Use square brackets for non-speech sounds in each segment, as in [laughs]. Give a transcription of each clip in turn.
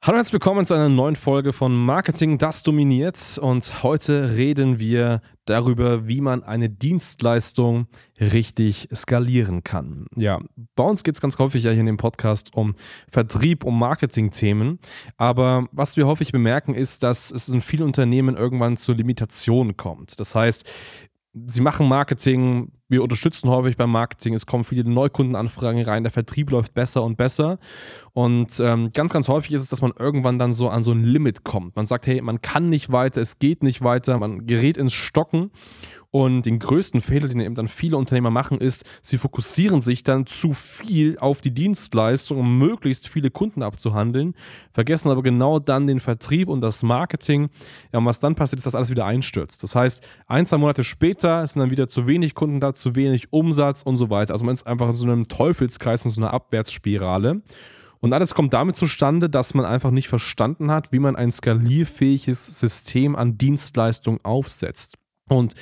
Hallo und herzlich willkommen zu einer neuen Folge von Marketing, das dominiert. Und heute reden wir darüber, wie man eine Dienstleistung richtig skalieren kann. Ja, bei uns geht es ganz häufig ja hier in dem Podcast um Vertrieb, um Marketing-Themen. Aber was wir häufig bemerken, ist, dass es in vielen Unternehmen irgendwann zu Limitationen kommt. Das heißt, sie machen Marketing, wir unterstützen häufig beim Marketing, es kommen viele Neukundenanfragen rein, der Vertrieb läuft besser und besser. Und ähm, ganz, ganz häufig ist es, dass man irgendwann dann so an so ein Limit kommt. Man sagt, hey, man kann nicht weiter, es geht nicht weiter, man gerät ins Stocken. Und den größten Fehler, den eben dann viele Unternehmer machen, ist, sie fokussieren sich dann zu viel auf die Dienstleistung, um möglichst viele Kunden abzuhandeln, vergessen aber genau dann den Vertrieb und das Marketing. Ja, und was dann passiert, ist, dass alles wieder einstürzt. Das heißt, ein, zwei Monate später sind dann wieder zu wenig Kunden da, zu wenig Umsatz und so weiter. Also man ist einfach in so einem Teufelskreis, in so einer Abwärtsspirale. Und alles kommt damit zustande, dass man einfach nicht verstanden hat, wie man ein skalierfähiges System an Dienstleistungen aufsetzt. Und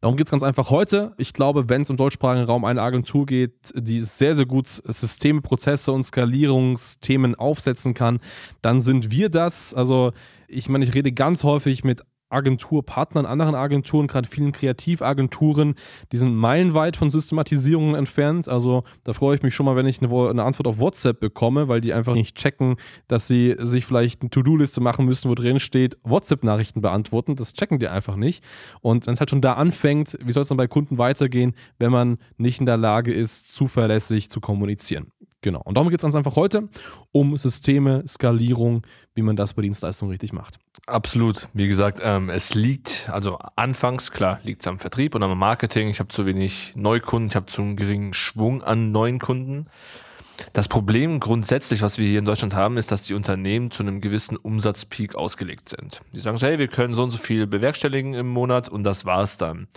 darum geht es ganz einfach heute. Ich glaube, wenn es im deutschsprachigen Raum eine Agentur geht, die sehr, sehr gut Systeme, Prozesse und Skalierungsthemen aufsetzen kann, dann sind wir das. Also ich meine, ich rede ganz häufig mit Agenturpartnern, anderen Agenturen, gerade vielen Kreativagenturen, die sind meilenweit von Systematisierungen entfernt. Also da freue ich mich schon mal, wenn ich eine, eine, Antwort auf WhatsApp bekomme, weil die einfach nicht checken, dass sie sich vielleicht eine To-Do-Liste machen müssen, wo drin steht, WhatsApp-Nachrichten beantworten. Das checken die einfach nicht. Und wenn es halt schon da anfängt, wie soll es dann bei Kunden weitergehen, wenn man nicht in der Lage ist, zuverlässig zu kommunizieren? Genau. Und darum geht es uns einfach heute um Systeme, Skalierung, wie man das bei Dienstleistungen richtig macht. Absolut. Wie gesagt, ähm, es liegt, also anfangs, klar, liegt es am Vertrieb und am Marketing. Ich habe zu wenig Neukunden, ich habe zu einen geringen Schwung an neuen Kunden. Das Problem grundsätzlich, was wir hier in Deutschland haben, ist, dass die Unternehmen zu einem gewissen Umsatzpeak ausgelegt sind. Die sagen so, hey, wir können so und so viel bewerkstelligen im Monat und das war's dann.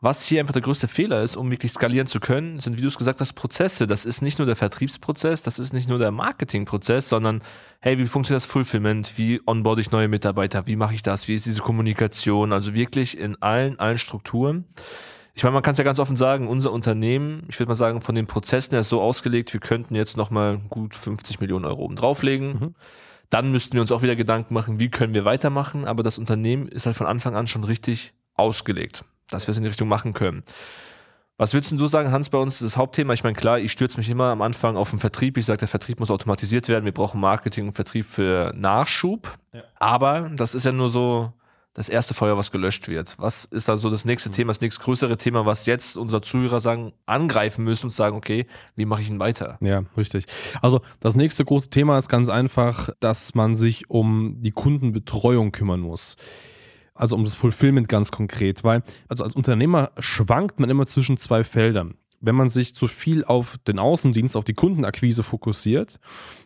Was hier einfach der größte Fehler ist, um wirklich skalieren zu können, sind, wie du es gesagt hast, Prozesse. Das ist nicht nur der Vertriebsprozess, das ist nicht nur der Marketingprozess, sondern hey, wie funktioniert das Fulfillment? Wie onboard ich neue Mitarbeiter? Wie mache ich das? Wie ist diese Kommunikation? Also wirklich in allen, allen Strukturen. Ich meine, man kann es ja ganz offen sagen, unser Unternehmen, ich würde mal sagen, von den Prozessen her ist so ausgelegt, wir könnten jetzt nochmal gut 50 Millionen Euro oben drauflegen. Mhm. Dann müssten wir uns auch wieder Gedanken machen, wie können wir weitermachen. Aber das Unternehmen ist halt von Anfang an schon richtig ausgelegt dass wir es in die Richtung machen können. Was würdest du sagen, Hans, bei uns ist das Hauptthema? Ich meine, klar, ich stürze mich immer am Anfang auf den Vertrieb. Ich sage, der Vertrieb muss automatisiert werden. Wir brauchen Marketing und Vertrieb für Nachschub. Ja. Aber das ist ja nur so das erste Feuer, was gelöscht wird. Was ist da so das nächste mhm. Thema, das nächste größere Thema, was jetzt unser Zuhörer sagen, angreifen müssen und sagen, okay, wie mache ich ihn weiter? Ja, richtig. Also das nächste große Thema ist ganz einfach, dass man sich um die Kundenbetreuung kümmern muss also um das Fulfillment ganz konkret, weil also als Unternehmer schwankt man immer zwischen zwei Feldern wenn man sich zu viel auf den Außendienst, auf die Kundenakquise fokussiert,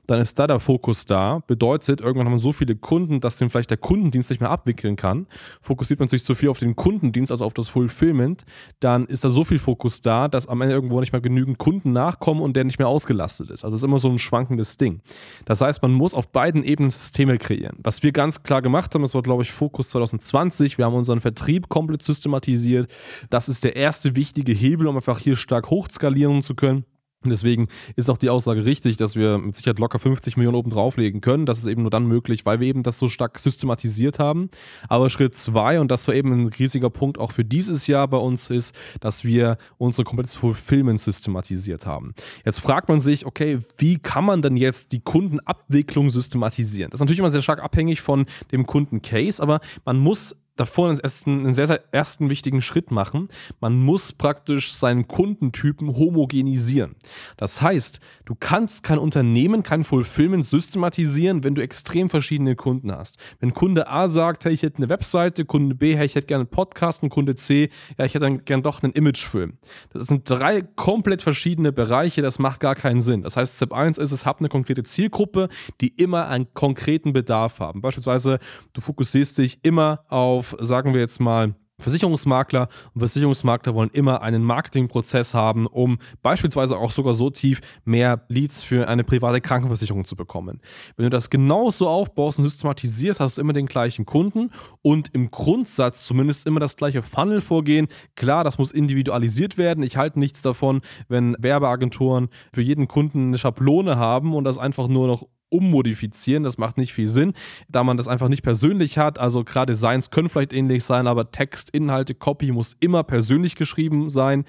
dann ist da der Fokus da. Bedeutet, irgendwann haben so viele Kunden, dass den vielleicht der Kundendienst nicht mehr abwickeln kann. Fokussiert man sich zu viel auf den Kundendienst, also auf das Fulfillment, dann ist da so viel Fokus da, dass am Ende irgendwo nicht mehr genügend Kunden nachkommen und der nicht mehr ausgelastet ist. Also es ist immer so ein schwankendes Ding. Das heißt, man muss auf beiden Ebenen Systeme kreieren. Was wir ganz klar gemacht haben, das war, glaube ich, Fokus 2020. Wir haben unseren Vertrieb komplett systematisiert. Das ist der erste wichtige Hebel, um einfach hier stark hochskalieren zu können. Und deswegen ist auch die Aussage richtig, dass wir mit Sicherheit locker 50 Millionen oben drauflegen können. Das ist eben nur dann möglich, weil wir eben das so stark systematisiert haben. Aber Schritt zwei, und das war eben ein riesiger Punkt auch für dieses Jahr bei uns, ist, dass wir unsere komplettes Fulfillment systematisiert haben. Jetzt fragt man sich, okay, wie kann man denn jetzt die Kundenabwicklung systematisieren? Das ist natürlich immer sehr stark abhängig von dem Kundencase, aber man muss davor einen ersten, einen sehr, sehr ersten wichtigen Schritt machen. Man muss praktisch seinen Kundentypen homogenisieren. Das heißt, du kannst kein Unternehmen, kein Fulfillment systematisieren, wenn du extrem verschiedene Kunden hast. Wenn Kunde A sagt, hey, ich hätte eine Webseite, Kunde B, hey, ich hätte gerne einen Podcast und Kunde C, ja, ich hätte dann gerne doch einen Imagefilm. Das sind drei komplett verschiedene Bereiche, das macht gar keinen Sinn. Das heißt, Step 1 ist es, hab eine konkrete Zielgruppe, die immer einen konkreten Bedarf haben. Beispielsweise, du fokussierst dich immer auf sagen wir jetzt mal, Versicherungsmakler und Versicherungsmakler wollen immer einen Marketingprozess haben, um beispielsweise auch sogar so tief mehr Leads für eine private Krankenversicherung zu bekommen. Wenn du das genauso aufbaust und systematisierst, hast du immer den gleichen Kunden und im Grundsatz zumindest immer das gleiche Funnel vorgehen. Klar, das muss individualisiert werden. Ich halte nichts davon, wenn Werbeagenturen für jeden Kunden eine Schablone haben und das einfach nur noch ummodifizieren. Das macht nicht viel Sinn, da man das einfach nicht persönlich hat. Also gerade Designs können vielleicht ähnlich sein, aber Text, Inhalte, Copy muss immer persönlich geschrieben sein.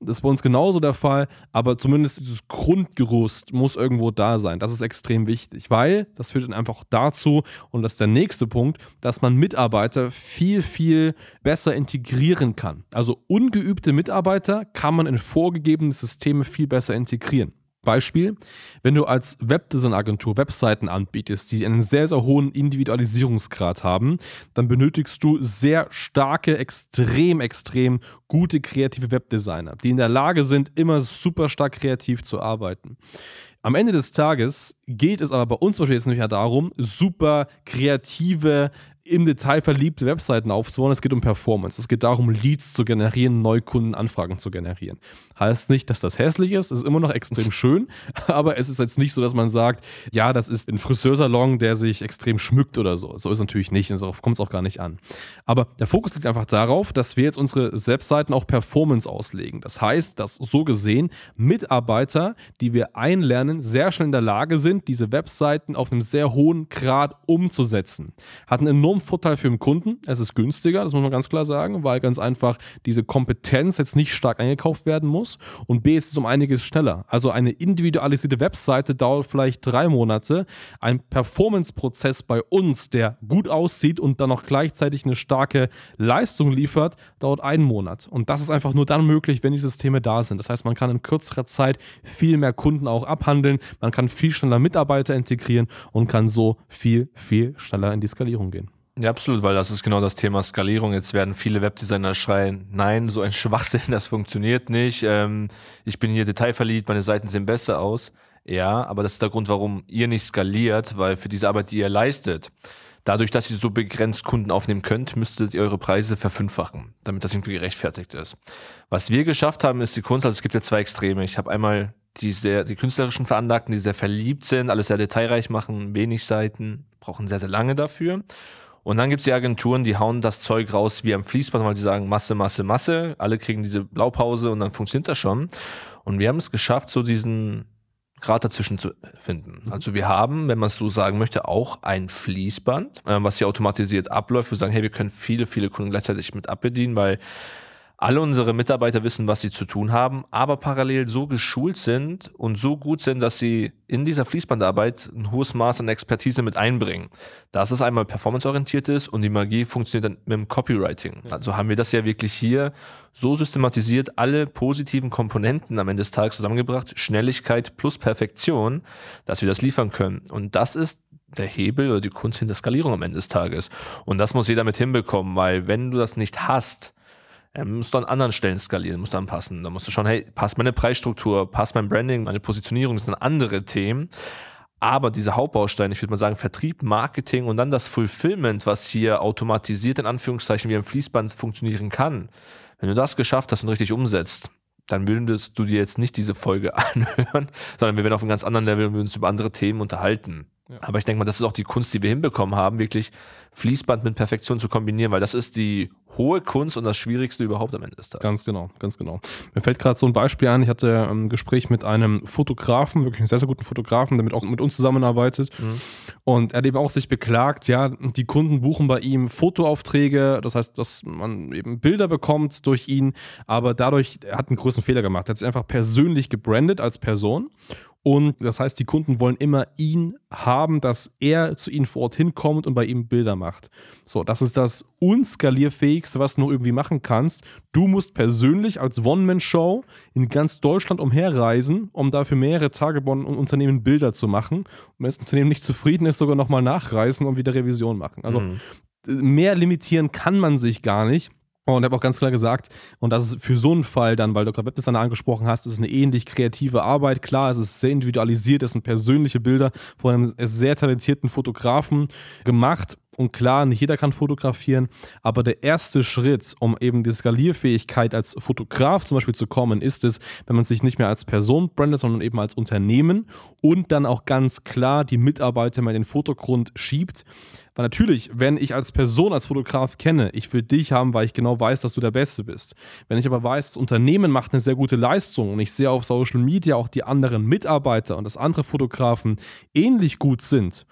Das ist bei uns genauso der Fall, aber zumindest dieses Grundgerüst muss irgendwo da sein. Das ist extrem wichtig, weil das führt dann einfach dazu, und das ist der nächste Punkt, dass man Mitarbeiter viel, viel besser integrieren kann. Also ungeübte Mitarbeiter kann man in vorgegebene Systeme viel besser integrieren. Beispiel, wenn du als Webdesign-Agentur Webseiten anbietest, die einen sehr, sehr hohen Individualisierungsgrad haben, dann benötigst du sehr starke, extrem, extrem gute kreative Webdesigner, die in der Lage sind, immer super stark kreativ zu arbeiten. Am Ende des Tages geht es aber bei uns zum Beispiel jetzt nicht mehr darum, super kreative im Detail verliebte Webseiten aufzubauen. Es geht um Performance. Es geht darum, Leads zu generieren, Neukundenanfragen zu generieren. Heißt nicht, dass das hässlich ist. Es ist immer noch extrem [laughs] schön. Aber es ist jetzt nicht so, dass man sagt, ja, das ist ein Friseursalon, der sich extrem schmückt oder so. So ist es natürlich nicht. Darauf kommt es auch gar nicht an. Aber der Fokus liegt einfach darauf, dass wir jetzt unsere Webseiten auch Performance auslegen. Das heißt, dass so gesehen Mitarbeiter, die wir einlernen, sehr schnell in der Lage sind, diese Webseiten auf einem sehr hohen Grad umzusetzen. Hat einen enormen Vorteil für den Kunden. Es ist günstiger, das muss man ganz klar sagen, weil ganz einfach diese Kompetenz jetzt nicht stark eingekauft werden muss. Und B ist es um einiges schneller. Also eine individualisierte Webseite dauert vielleicht drei Monate. Ein Performance-Prozess bei uns, der gut aussieht und dann noch gleichzeitig eine starke Leistung liefert, dauert einen Monat. Und das ist einfach nur dann möglich, wenn die Systeme da sind. Das heißt, man kann in kürzerer Zeit viel mehr Kunden auch abhandeln, man kann viel schneller Mitarbeiter integrieren und kann so viel, viel schneller in die Skalierung gehen. Ja, absolut, weil das ist genau das Thema Skalierung. Jetzt werden viele Webdesigner schreien, nein, so ein [laughs] Schwachsinn, das funktioniert nicht. Ähm, ich bin hier detailverliebt, meine Seiten sehen besser aus. Ja, aber das ist der Grund, warum ihr nicht skaliert, weil für diese Arbeit, die ihr leistet, dadurch, dass ihr so begrenzt Kunden aufnehmen könnt, müsstet ihr eure Preise verfünffachen, damit das irgendwie gerechtfertigt ist. Was wir geschafft haben, ist die Kunst, also es gibt ja zwei Extreme. Ich habe einmal die sehr, die künstlerischen Veranlagten, die sehr verliebt sind, alles sehr detailreich machen, wenig Seiten, brauchen sehr, sehr lange dafür. Und dann gibt's die Agenturen, die hauen das Zeug raus wie am Fließband, weil sie sagen Masse, Masse, Masse. Alle kriegen diese Blaupause und dann funktioniert das schon. Und wir haben es geschafft, so diesen Grad dazwischen zu finden. Mhm. Also wir haben, wenn man es so sagen möchte, auch ein Fließband, äh, was hier automatisiert abläuft. Wir sagen, hey, wir können viele, viele Kunden gleichzeitig mit abbedienen, weil alle unsere Mitarbeiter wissen, was sie zu tun haben, aber parallel so geschult sind und so gut sind, dass sie in dieser Fließbandarbeit ein hohes Maß an Expertise mit einbringen. Dass es einmal performanceorientiert ist und die Magie funktioniert dann mit dem Copywriting. Also haben wir das ja wirklich hier so systematisiert, alle positiven Komponenten am Ende des Tages zusammengebracht, Schnelligkeit plus Perfektion, dass wir das liefern können. Und das ist der Hebel oder die Kunst hinter Skalierung am Ende des Tages. Und das muss jeder mit hinbekommen, weil wenn du das nicht hast, er muss du an anderen Stellen skalieren, musst du anpassen. Da musst du schauen, hey, passt meine Preisstruktur, passt mein Branding, meine Positionierung, das sind andere Themen. Aber diese Hauptbausteine, ich würde mal sagen, Vertrieb, Marketing und dann das Fulfillment, was hier automatisiert in Anführungszeichen wie ein Fließband funktionieren kann. Wenn du das geschafft hast und richtig umsetzt, dann würdest du dir jetzt nicht diese Folge [laughs] anhören, sondern wir wären auf einem ganz anderen Level und würden uns über andere Themen unterhalten. Ja. Aber ich denke mal, das ist auch die Kunst, die wir hinbekommen haben, wirklich Fließband mit Perfektion zu kombinieren, weil das ist die hohe Kunst und das Schwierigste überhaupt am Ende des Tages. Ganz genau, ganz genau. Mir fällt gerade so ein Beispiel ein. Ich hatte ein Gespräch mit einem Fotografen, wirklich einen sehr, sehr guten Fotografen, der mit, auch mit uns zusammenarbeitet. Mhm. Und er hat eben auch sich beklagt, ja, die Kunden buchen bei ihm Fotoaufträge. Das heißt, dass man eben Bilder bekommt durch ihn. Aber dadurch, er hat einen größeren Fehler gemacht. Er hat sich einfach persönlich gebrandet als Person Und das heißt, die Kunden wollen immer ihn haben, dass er zu ihnen vor Ort hinkommt und bei ihm Bilder macht. So, das ist das unskalierfähigste, was du noch irgendwie machen kannst. Du musst persönlich als One-Man-Show in ganz Deutschland umherreisen, um dafür mehrere Tage bei einem Unternehmen Bilder zu machen. Und wenn das Unternehmen nicht zufrieden ist, sogar nochmal nachreisen und wieder Revision machen. Also mhm. mehr limitieren kann man sich gar nicht. Und habe auch ganz klar gesagt, und das ist für so einen Fall dann, weil du gerade Webdesigner angesprochen hast, ist eine ähnlich kreative Arbeit. Klar, es ist sehr individualisiert, es sind persönliche Bilder von einem sehr talentierten Fotografen gemacht. Und klar, nicht jeder kann fotografieren, aber der erste Schritt, um eben die Skalierfähigkeit als Fotograf zum Beispiel zu kommen, ist es, wenn man sich nicht mehr als Person brandet, sondern eben als Unternehmen und dann auch ganz klar die Mitarbeiter mal in den Fotogrund schiebt. Weil natürlich, wenn ich als Person, als Fotograf kenne, ich will dich haben, weil ich genau weiß, dass du der Beste bist. Wenn ich aber weiß, das Unternehmen macht eine sehr gute Leistung und ich sehe auf Social Media auch die anderen Mitarbeiter und dass andere Fotografen ähnlich gut sind,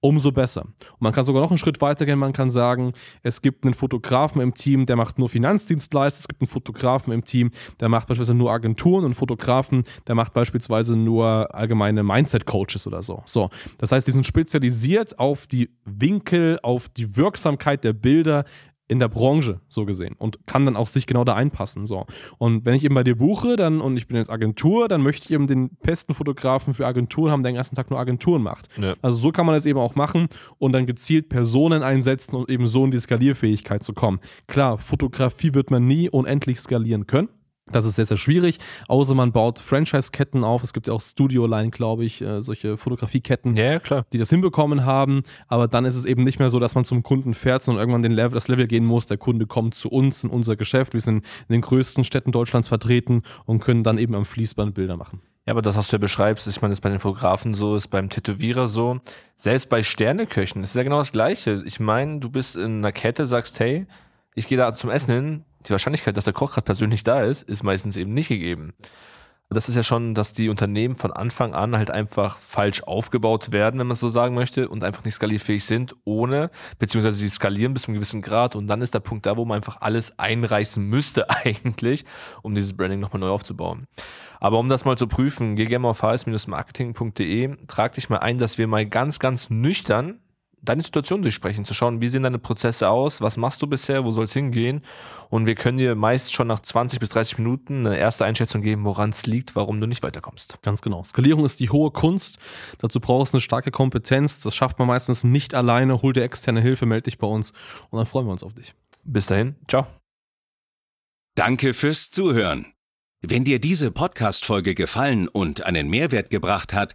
umso besser. Und man kann sogar noch einen Schritt weiter gehen. Man kann sagen, es gibt einen Fotografen im Team, der macht nur Finanzdienstleister. Es gibt einen Fotografen im Team, der macht beispielsweise nur Agenturen und einen Fotografen, der macht beispielsweise nur allgemeine Mindset-Coaches oder so. So, das heißt, die sind spezialisiert auf die Winkel, auf die Wirksamkeit der Bilder in der Branche, so gesehen, und kann dann auch sich genau da einpassen. So. Und wenn ich eben bei dir buche, dann und ich bin jetzt Agentur, dann möchte ich eben den besten Fotografen für Agenturen haben, der den ersten Tag nur Agenturen macht. Ja. Also so kann man das eben auch machen und dann gezielt Personen einsetzen und eben so in die Skalierfähigkeit zu kommen. Klar, Fotografie wird man nie unendlich skalieren können. Das ist sehr, sehr schwierig, außer man baut Franchise-Ketten auf. Es gibt ja auch Studio-Line, glaube ich, äh, solche Fotografieketten, ja, klar. die das hinbekommen haben. Aber dann ist es eben nicht mehr so, dass man zum Kunden fährt, sondern irgendwann den Level, das Level gehen muss. Der Kunde kommt zu uns in unser Geschäft. Wir sind in den größten Städten Deutschlands vertreten und können dann eben am Fließband Bilder machen. Ja, aber das, was du ja beschreibst, ich meine, das ist bei den Fotografen so, ist beim Tätowierer so. Selbst bei Sterneköchen ist ja genau das Gleiche. Ich meine, du bist in einer Kette, sagst, hey, ich gehe da zum Essen hin, die Wahrscheinlichkeit, dass der Koch gerade persönlich da ist, ist meistens eben nicht gegeben. Das ist ja schon, dass die Unternehmen von Anfang an halt einfach falsch aufgebaut werden, wenn man so sagen möchte, und einfach nicht skalierfähig sind, ohne, beziehungsweise sie skalieren bis zu einem gewissen Grad und dann ist der Punkt da, wo man einfach alles einreißen müsste [laughs] eigentlich, um dieses Branding nochmal neu aufzubauen. Aber um das mal zu prüfen, geh gerne auf hs-marketing.de, trag dich mal ein, dass wir mal ganz, ganz nüchtern deine Situation durchsprechen, zu schauen, wie sehen deine Prozesse aus, was machst du bisher, wo soll es hingehen. Und wir können dir meist schon nach 20 bis 30 Minuten eine erste Einschätzung geben, woran es liegt, warum du nicht weiterkommst. Ganz genau. Skalierung ist die hohe Kunst. Dazu brauchst du eine starke Kompetenz. Das schafft man meistens nicht alleine. Hol dir externe Hilfe, melde dich bei uns und dann freuen wir uns auf dich. Bis dahin, ciao. Danke fürs Zuhören. Wenn dir diese Podcast-Folge gefallen und einen Mehrwert gebracht hat,